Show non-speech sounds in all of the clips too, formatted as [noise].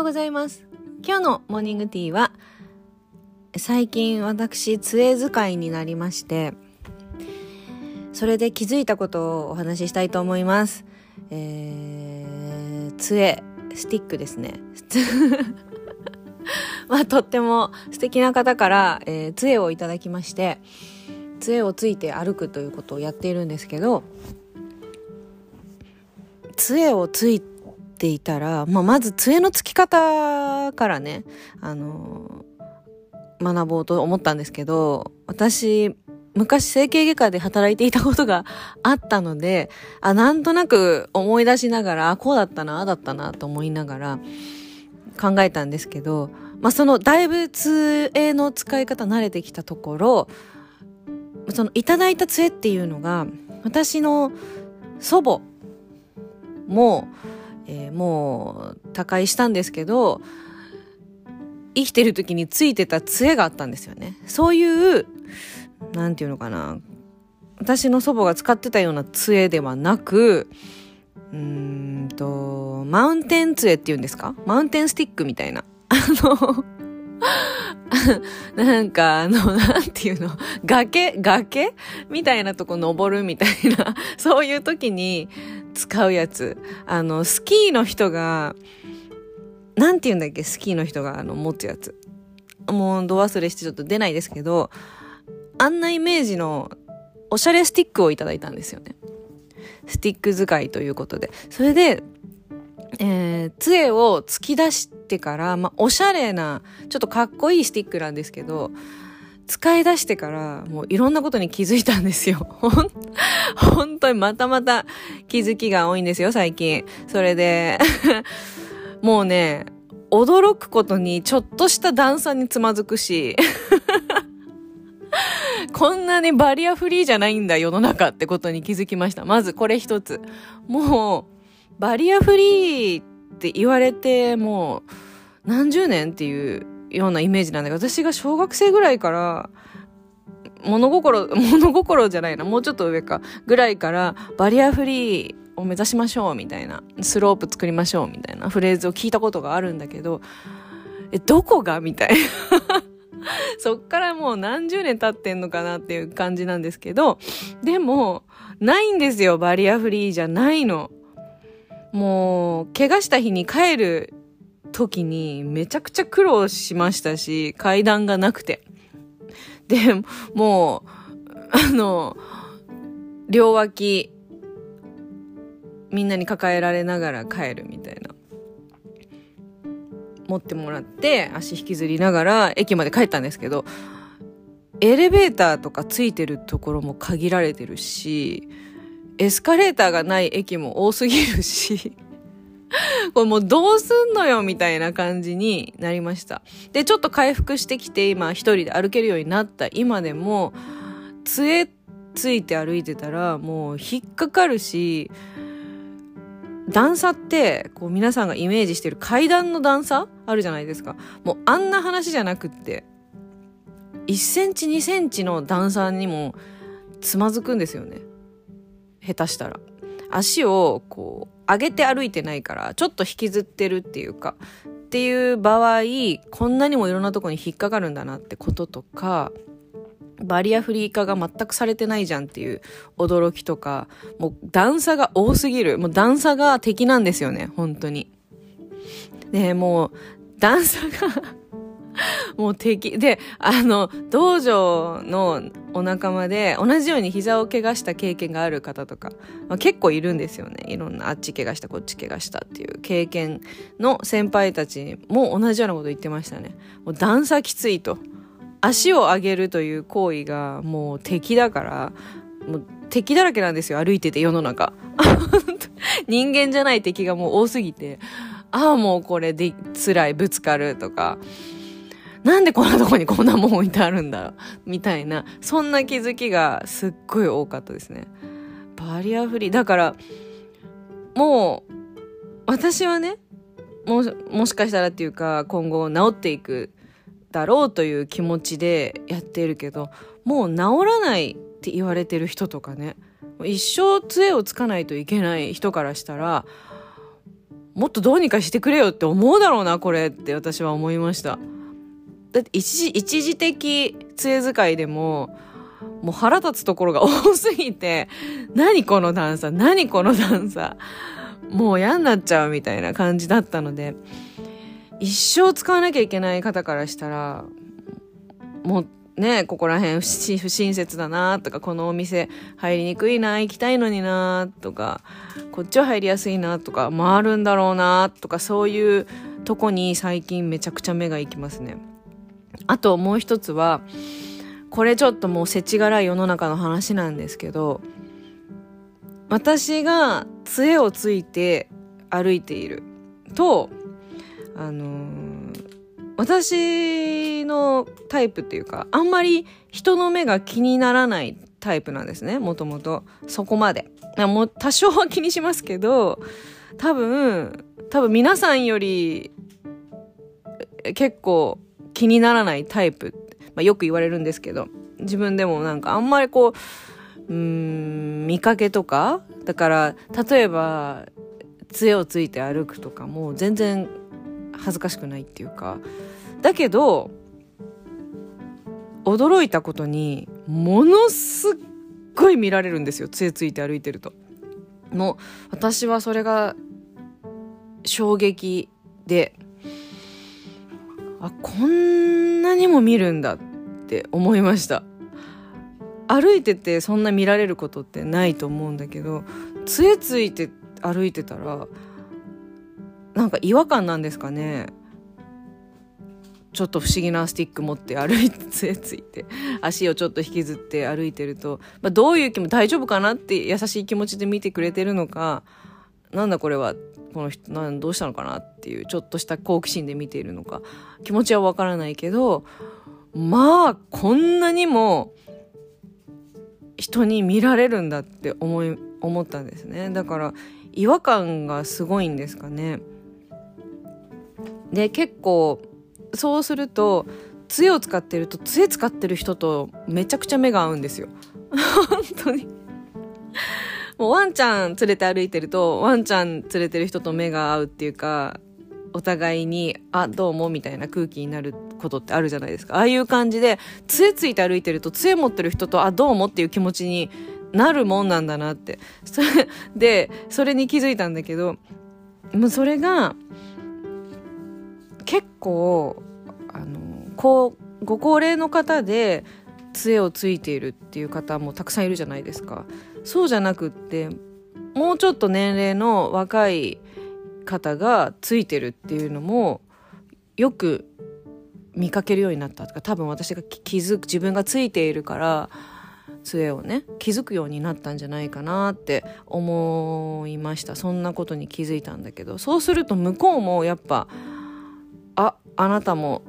ようございます。今日のモーニングティーは、最近私、杖使いになりまして、それで気づいたことをお話ししたいと思います。えー、杖、スティックですね。[laughs] まあ、とっても素敵な方から、えー、杖をいただきまして、杖をついて歩くということをやっているんですけど、杖をついていたら、まあ、まず杖のつき方からね、あのー、学ぼうと思ったんですけど、私、昔整形外科で働いていたことがあったので、あ、なんとなく思い出しながら、あ、こうだったな、あだったな、と思いながら考えたんですけど、まあ、その、だいぶ杖の使い方慣れてきたところ、その、いただいた杖っていうのが、私の祖母も、えー、もう他界したんですけど、生きてる時についてた杖があったんですよね。そういう、何て言うのかな。私の祖母が使ってたような杖ではなく、うーんと、マウンテン杖っていうんですか？マウンテンスティックみたいな。あの [laughs] なんか、あの、[laughs] なんていうの、崖？崖？みたいなとこ登るみたいな、[laughs] そういう時に使うやつ。あの、スキーの人が、なんて言うんだっけ、スキーの人が、あの、持つやつ。もう、度忘れしてちょっと出ないですけど、あんなイメージの、おしゃれスティックをいただいたんですよね。スティック使いということで。それで、えー、杖を突き出してから、まあ、おしゃれな、ちょっとかっこいいスティックなんですけど、使い出してから、もういろんなことに気づいたんですよ。[laughs] 本当にまたまた気づきが多いんですよ、最近。それで [laughs] もうね、驚くことにちょっとした段差につまずくし [laughs] こんなにバリアフリーじゃないんだ、世の中ってことに気づきました。まずこれ一つ。もう、バリアフリーって言われてもう何十年っていうようなイメージなんだけど、私が小学生ぐらいから、物心、[laughs] 物心じゃないな、もうちょっと上か、ぐらいから、バリアフリーを目指しましょう、みたいな、スロープ作りましょう、みたいなフレーズを聞いたことがあるんだけど、え、どこが？みたいな。[laughs] そっからもう何十年経ってんのかなっていう感じなんですけど、でも、ないんですよ、バリアフリーじゃないの。もう、怪我した日に帰る時にめちゃくちゃ苦労しましたし、階段がなくて。で、もう、あの、両脇、みんなに抱えられながら帰るみたいな。持ってもらって、足引きずりながら駅まで帰ったんですけど、エレベーターとかついてるところも限られてるし、エスカレーターがない駅も多すぎるし [laughs] これもうどうすんのよみたいな感じになりました。で、ちょっと回復してきて今一人で歩けるようになった今でも、杖ついて歩いてたらもう引っかかるし、段差って、こう皆さんがイメージしてる階段の段差？あるじゃないですか。もうあんな話じゃなくって、1センチ2センチの段差にもつまずくんですよね。下手したら。足をこう上げて歩いてないからちょっと引きずってるっていうかっていう場合こんなにもいろんなとこに引っかかるんだなってこととかバリアフリー化が全くされてないじゃんっていう驚きとかもう段差が多すぎるもう段差が敵なんですよね本当に。でもう段差が [laughs] もう敵。で、あの、道場のお仲間で、同じように膝を怪我した経験がある方とか、まあ、結構いるんですよね。いろんな、あっち怪我した、こっち怪我したっていう経験の先輩たちも同じようなこと言ってましたね。もう段差きついと。足を上げるという行為がもう敵だから、もう敵だらけなんですよ、歩いてて世の中。[laughs] 人間じゃない敵がもう多すぎて、ああ、もうこれで辛い、ぶつかるとか、なんでこんなとこにこんなもん置いてあるんだ？みたいな、そんな気づきがすっごい多かったですね。バリアフリー。だから、もう、私はね、も、もしかしたらっていうか、今後治っていくだろうという気持ちでやっているけど、もう治らないって言われてる人とかね、一生杖をつかないといけない人からしたら、もっとどうにかしてくれよって思うだろうな、これって私は思いました。だって一時、一時的杖使いでも、もう腹立つところが多すぎて、何この段差、何この段差、もう嫌になっちゃうみたいな感じだったので、一生使わなきゃいけない方からしたら、もうね、ここら辺不親切だなとか、このお店入りにくいな、行きたいのになとか、こっちは入りやすいなとか、回るんだろうなとか、そういうとこに最近めちゃくちゃ目が行きますね。あともう一つは、これちょっともう世知辛い世の中の話なんですけど、私が杖をついて歩いていると、あのー、私のタイプっていうか、あんまり人の目が気にならないタイプなんですね、もともと。そこまで。もう多少は気にしますけど、多分、多分皆さんより結構気にならないタイプ、まあ、よく言われるんですけど、自分でもなんかあんまりこう、うん、見かけとかだから、例えば、杖をついて歩くとかも全然恥ずかしくないっていうか、だけど、驚いたことに、ものすっごい見られるんですよ。杖ついて歩いてると。もう、私はそれが衝撃で、あ、こんなにも見るんだって思いました。歩いててそんな見られることってないと思うんだけど、杖ついて歩いてたら、なんか違和感なんですかね。ちょっと不思議なスティック持って歩いて、[laughs] 杖ついて、足をちょっと引きずって歩いてると、まあ、どういう気も大丈夫かなって優しい気持ちで見てくれてるのか、なんだこれはこの人なんどうしたのかなっていうちょっとした好奇心で見ているのか気持ちはわからないけどまあこんなにも人に見られるんだって思い思ったんですね。だから違和感がすごいんですかね。で結構そうすると杖を使ってると杖使ってる人とめちゃくちゃ目が合うんですよ。[laughs] 本当に。もうワンちゃん連れて歩いてると、ワンちゃん連れてる人と目が合うっていうか、お互いに、あ、どうもみたいな空気になることってあるじゃないですか。ああいう感じで、杖ついて歩いてると、杖持ってる人と、あ、どうもっていう気持ちになるもんなんだなって。それで、それに気づいたんだけど、もうそれが、結構、あの、こう、ご高齢の方で、杖をついているっていう方もたくさんいるじゃないですか。そうじゃなくってもうちょっと年齢の若い方がついてるっていうのもよく見かけるようになった。とか多分私が気づく自分がついているから杖をね気づくようになったんじゃないかなって思いました。そんなことに気づいたんだけど。そうすると向こうもやっぱああなたも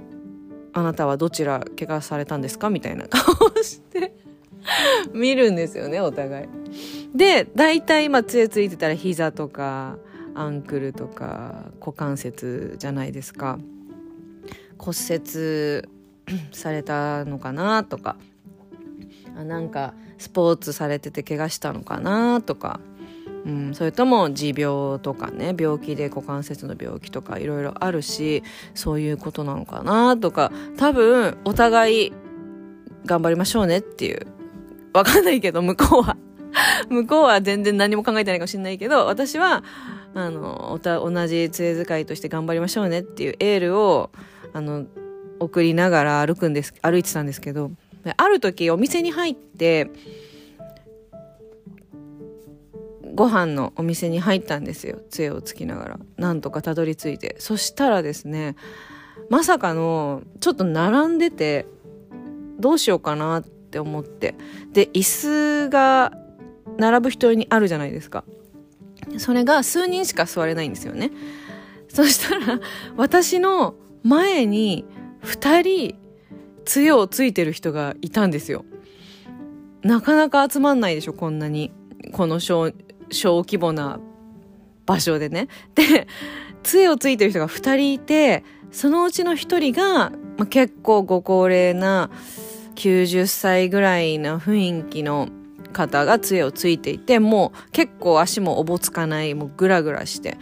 あなたはどちら怪我されたんですか？みたいな顔して。[laughs] 見るんですよねお互い。で大体まあ杖ついてたら膝とかアンクルとか股関節じゃないですか。骨折 [coughs] されたのかなとか。あなんかスポーツされてて怪我したのかなとか、うん、それとも持病とかね病気で股関節の病気とかいろいろあるしそういうことなのかなとか。多分お互い頑張りましょうねっていうわかんないけど、向こうは [laughs] 向こうは全然何も考えてないかもしれないけど、私は、あの、おた、同じ杖使いとして頑張りましょうねっていうエールを、あの、送りながら歩くんです、歩いてたんですけど、ある時お店に入って、ご飯のお店に入ったんですよ。杖をつきながら。なんとかたどり着いて。そしたらですね、まさかの、ちょっと並んでて、どうしようかなってって思って。で、椅子が並ぶ人にあるじゃないですか。それが数人しか座れないんですよね。そしたら、私の前に二人、杖をついてる人がいたんですよ。なかなか集まんないでしょ、こんなに。この小、小規模な場所でね。で、杖をついてる人が二人いて、そのうちの一人が、まあ、結構ご高齢な、90歳ぐらいな雰囲気の方が杖をついていて、もう結構足もおぼつかない、もうグラグラして、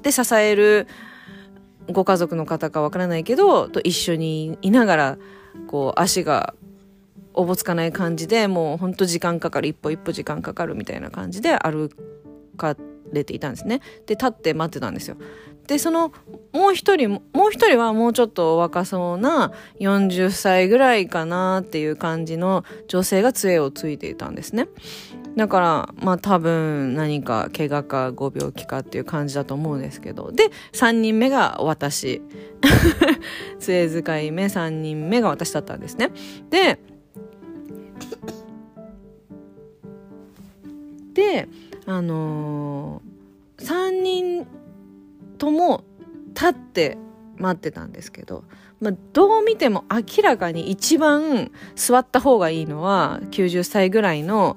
で支えるご家族の方かわからないけど、と一緒にいながら、こう足がおぼつかない感じでもうほんと時間かかる一歩一歩時間かかるみたいな感じで歩かれていたんですね。で立って待ってたんですよ。でそのもう一人もう一人はもうちょっと若そうな40歳ぐらいかなっていう感じの女性が杖をついていたんですね。だからまあ多分何か怪我かご病気かっていう感じだと思うんですけど。で3人目が私。[laughs] 杖使い目3人目が私だったんですね。でであのー、3人とも立って待ってたんですけど、まあ、どう見ても明らかに一番座った方がいいのは90歳ぐらいの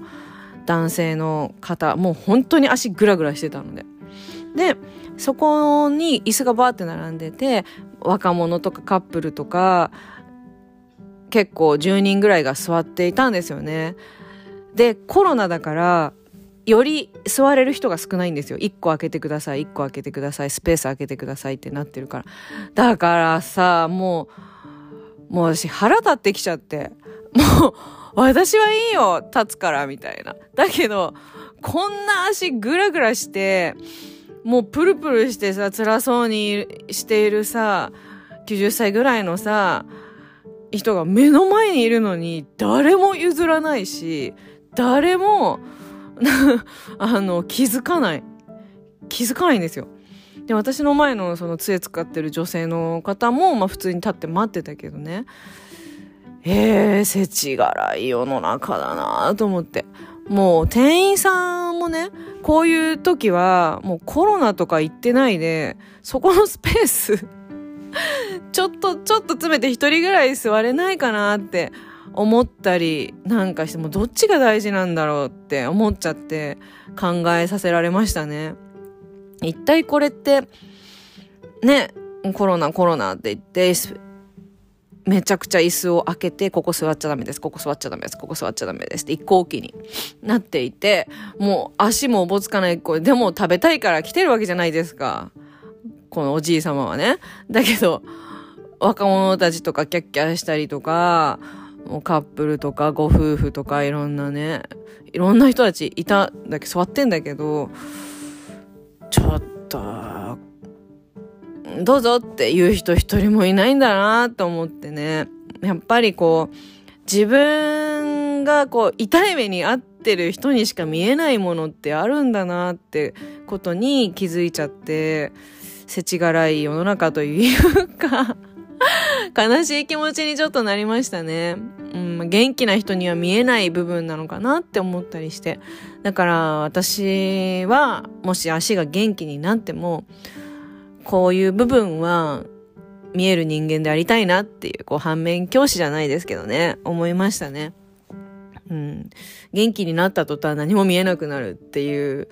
男性の方もう本当に足グラグラしてたので。でそこに椅子がバーって並んでて若者とかカップルとか結構10人ぐらいが座っていたんですよね。でコロナだからより座れる人が少ないんですよ。1個開けてください、1個開けてください、スペース開けてくださいってなってるから。だからさ、もう、もう私腹立ってきちゃって。もう、私はいいよ、立つから、みたいな。だけど、こんな足グラグラして、もうプルプルしてさ、辛そうにしているさ、90歳ぐらいのさ、人が目の前にいるのに、誰も譲らないし、誰も、あの、気づかない。気づかないんですよ。で、私の前のその杖使ってる女性の方も、まあ普通に立って待ってたけどね。えー、世知辛い世の中だなと思って。もう店員さんもね、こういう時はもうコロナとか言ってないで、そこのスペースちょっと、ちょっと詰めて一人ぐらい座れないかなって思ったりなんかしてもどっちが大事なんだろうって思っちゃって考えさせられましたね。一体これってねコロナコロナって言ってめちゃくちゃ椅子を開けて、ここ座っちゃダメです、ここ座っちゃダメです、ここ座っちゃダメですって一向きになっていて、もう足もおぼつかない声、でも食べたいから来てるわけじゃないですか。このおじい様はね。だけど、若者たちとかキャッキャしたりとか、もうカップルとかご夫婦とかいろんなね、いろんな人たちいたんだけ、座ってんだけど、ちょっと、どうぞって言う人一人もいないんだなと思ってね。やっぱりこう、自分がこう、痛い目に遭ってる人にしか見えないものってあるんだなってことに気づいちゃって、世知辛い世の中というか悲しい気持ちにちょっとなりましたね。うん、元気な人には見えない部分なのかなって思ったりして。だから私は、もし足が元気になっても、こういう部分は見える人間でありたいなっていう、こう反面教師じゃないですけどね、思いましたね。うん。元気になった途端何も見えなくなるっていう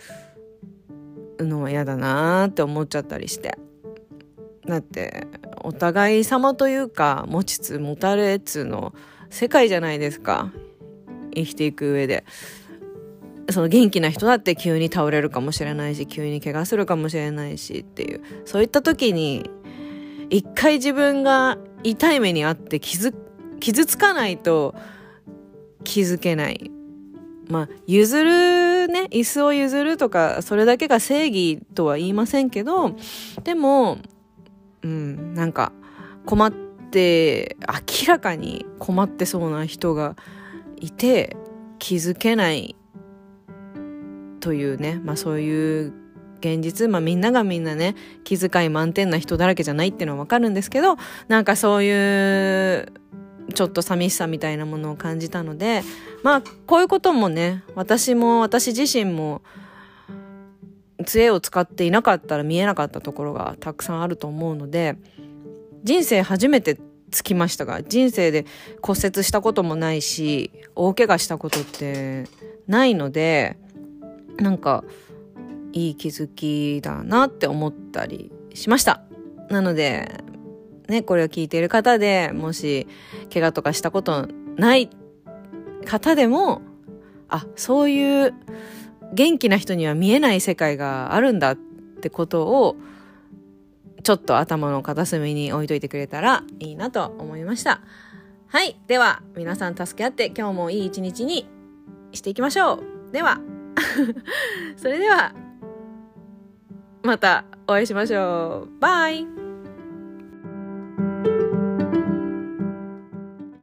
のは嫌だなーって思っちゃったりして。だってお互い様というか持ちつ持たれつの世界じゃないですか。生きていく上で。その元気な人だって急に倒れるかもしれないし急に怪我するかもしれないしっていう。そういった時に一回自分が痛い目にあって傷傷つかないと気づけない。まあ譲るね椅子を譲るとかそれだけが正義とは言いませんけどでもうん、なんか困って明らかに困ってそうな人がいて気づけないというね、まあそういう現実、まあみんながみんなね、気遣い満点な人だらけじゃないっていうのはわかるんですけど、なんかそういうちょっと寂しさみたいなものを感じたので、まあこういうこともね、私も私自身も杖を使っていなかったら見えなかったところがたくさんあると思うので人生初めてつきましたが人生で骨折したこともないし大怪我したことってないのでなんかいい気づきだなって思ったりしました。なのでねこれを聞いている方でもし怪我とかしたことない方でもあそういう元気な人には見えない世界があるんだってことをちょっと頭の片隅に置いといてくれたらいいなと思いました。はい。では、皆さん助け合って今日もいい一日にしていきましょう。では、[laughs] それでは、またお会いしましょう。バイ